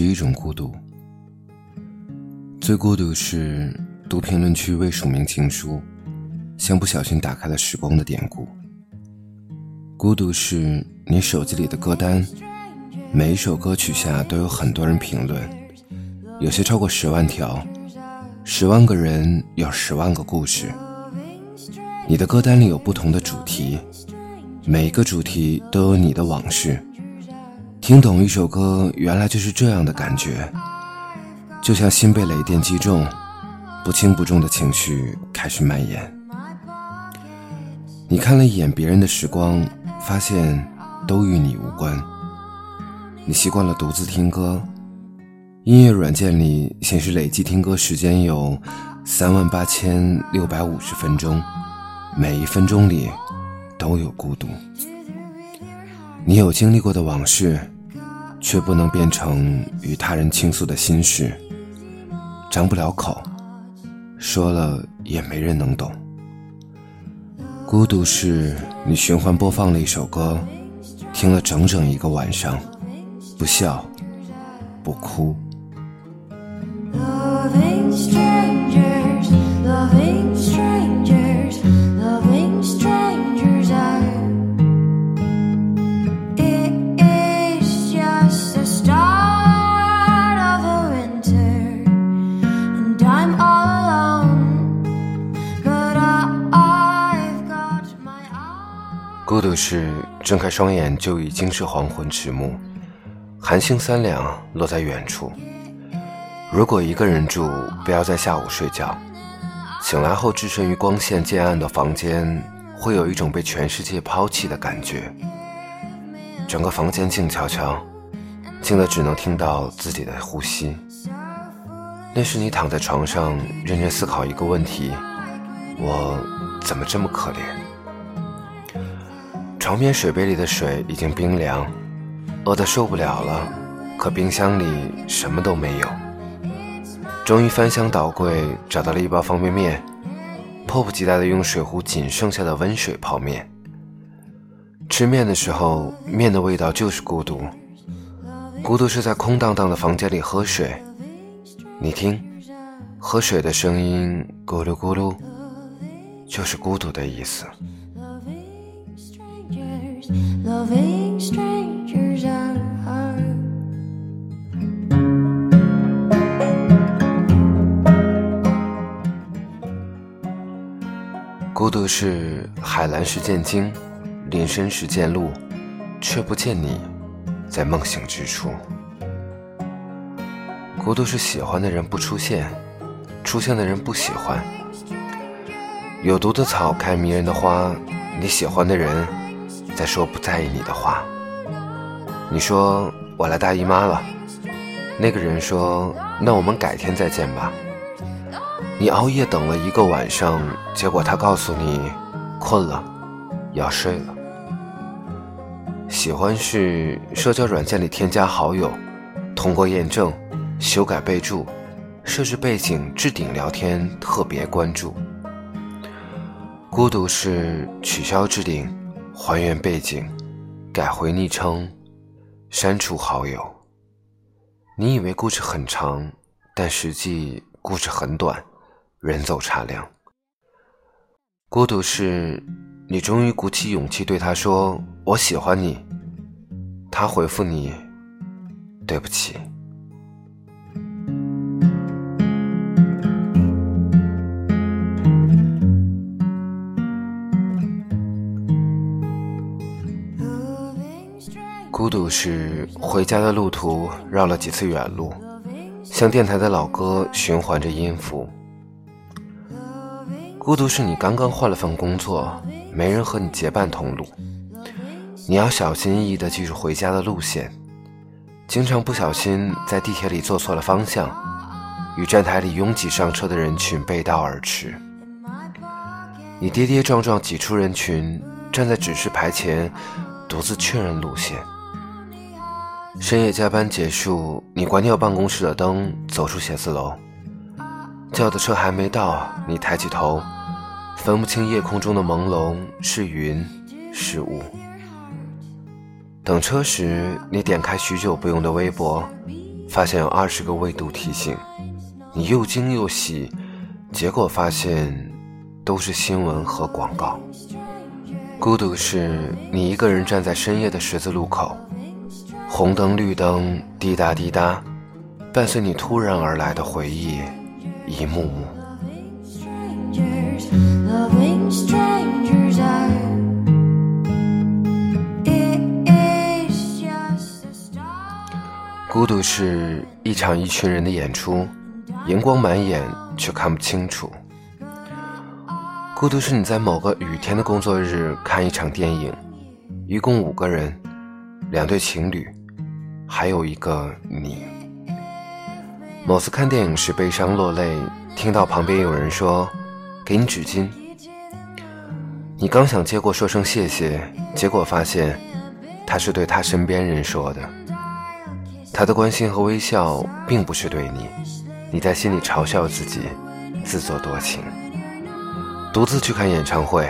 第一种孤独。最孤独是读评论区未署名情书，像不小心打开了时光的典故。孤独是你手机里的歌单，每一首歌曲下都有很多人评论，有些超过十万条，十万个人有十万个故事。你的歌单里有不同的主题，每一个主题都有你的往事。听懂一首歌，原来就是这样的感觉，就像心被雷电击中，不轻不重的情绪开始蔓延。你看了一眼别人的时光，发现都与你无关。你习惯了独自听歌，音乐软件里显示累计听歌时间有三万八千六百五十分钟。每一分钟里都有孤独，你有经历过的往事，却不能变成与他人倾诉的心事，张不了口，说了也没人能懂。孤独是你循环播放了一首歌，听了整整一个晚上，不笑，不哭。孤独是睁开双眼就已经是黄昏迟暮，寒星三两落在远处。如果一个人住，不要在下午睡觉。醒来后置身于光线渐暗的房间，会有一种被全世界抛弃的感觉。整个房间静悄悄，静的只能听到自己的呼吸。那是你躺在床上认真思考一个问题：我怎么这么可怜？床边水杯里的水已经冰凉，饿得受不了了，可冰箱里什么都没有。终于翻箱倒柜找到了一包方便面，迫不及待地用水壶仅剩下的温水泡面。吃面的时候，面的味道就是孤独，孤独是在空荡荡的房间里喝水。你听，喝水的声音咕噜咕噜，就是孤独的意思。孤独是海蓝时见鲸，林深时见鹿，却不见你，在梦醒之处。孤独是喜欢的人不出现，出现的人不喜欢。有毒的草开迷人的花，你喜欢的人。在说不在意你的话，你说我来大姨妈了，那个人说那我们改天再见吧。你熬夜等了一个晚上，结果他告诉你困了，要睡了。喜欢是社交软件里添加好友，通过验证，修改备注，设置背景置顶聊天特别关注。孤独是取消置顶。还原背景，改回昵称，删除好友。你以为故事很长，但实际故事很短，人走茶凉。孤独是，你终于鼓起勇气对他说：“我喜欢你。”他回复你：“对不起。”孤独是回家的路途绕了几次远路，像电台的老歌循环着音符。孤独是你刚刚换了份工作，没人和你结伴同路，你要小心翼翼地记住回家的路线，经常不小心在地铁里坐错了方向，与站台里拥挤上车的人群背道而驰。你跌跌撞撞挤出人群，站在指示牌前，独自确认路线。深夜加班结束，你关掉办公室的灯，走出写字楼。叫的车还没到，你抬起头，分不清夜空中的朦胧是云是雾。等车时，你点开许久不用的微博，发现有二十个未读提醒，你又惊又喜，结果发现都是新闻和广告。孤独是你一个人站在深夜的十字路口，红灯绿灯滴答滴答，伴随你突然而来的回忆，一幕幕。孤独是一场一群人的演出，荧光满眼却看不清楚。孤独是你在某个雨天的工作日看一场电影，一共五个人，两对情侣，还有一个你。某次看电影时悲伤落泪，听到旁边有人说：“给你纸巾。”你刚想接过说声谢谢，结果发现他是对他身边人说的。他的关心和微笑并不是对你，你在心里嘲笑自己，自作多情。独自去看演唱会，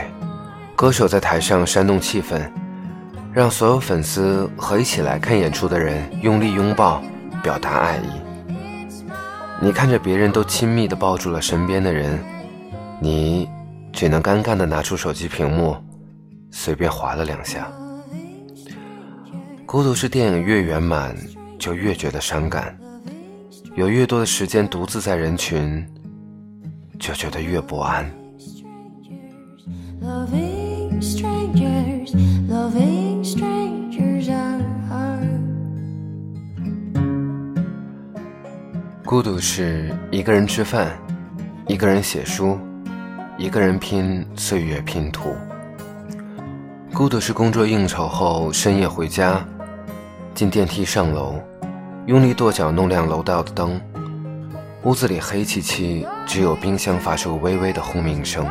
歌手在台上煽动气氛，让所有粉丝和一起来看演出的人用力拥抱，表达爱意。你看着别人都亲密地抱住了身边的人，你只能尴尬地拿出手机屏幕，随便划了两下。孤独是电影越圆满，就越觉得伤感；有越多的时间独自在人群，就觉得越不安。孤独是一个人吃饭，一个人写书，一个人拼岁月拼图。孤独是工作应酬后深夜回家，进电梯上楼，用力跺脚弄亮楼道的灯，屋子里黑漆漆，只有冰箱发出微微的轰鸣声。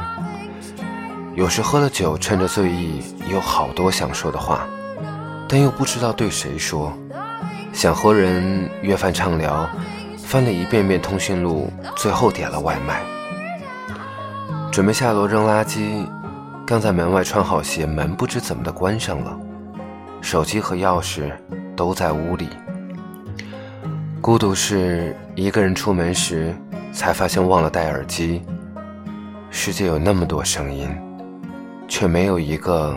有时喝了酒，趁着醉意，有好多想说的话，但又不知道对谁说。想和人约饭畅聊，翻了一遍遍通讯录，最后点了外卖。准备下楼扔垃圾，刚在门外穿好鞋，门不知怎么的关上了，手机和钥匙都在屋里。孤独是一个人出门时，才发现忘了戴耳机。世界有那么多声音。却没有一个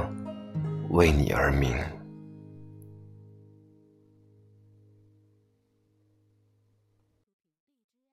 为你而鸣。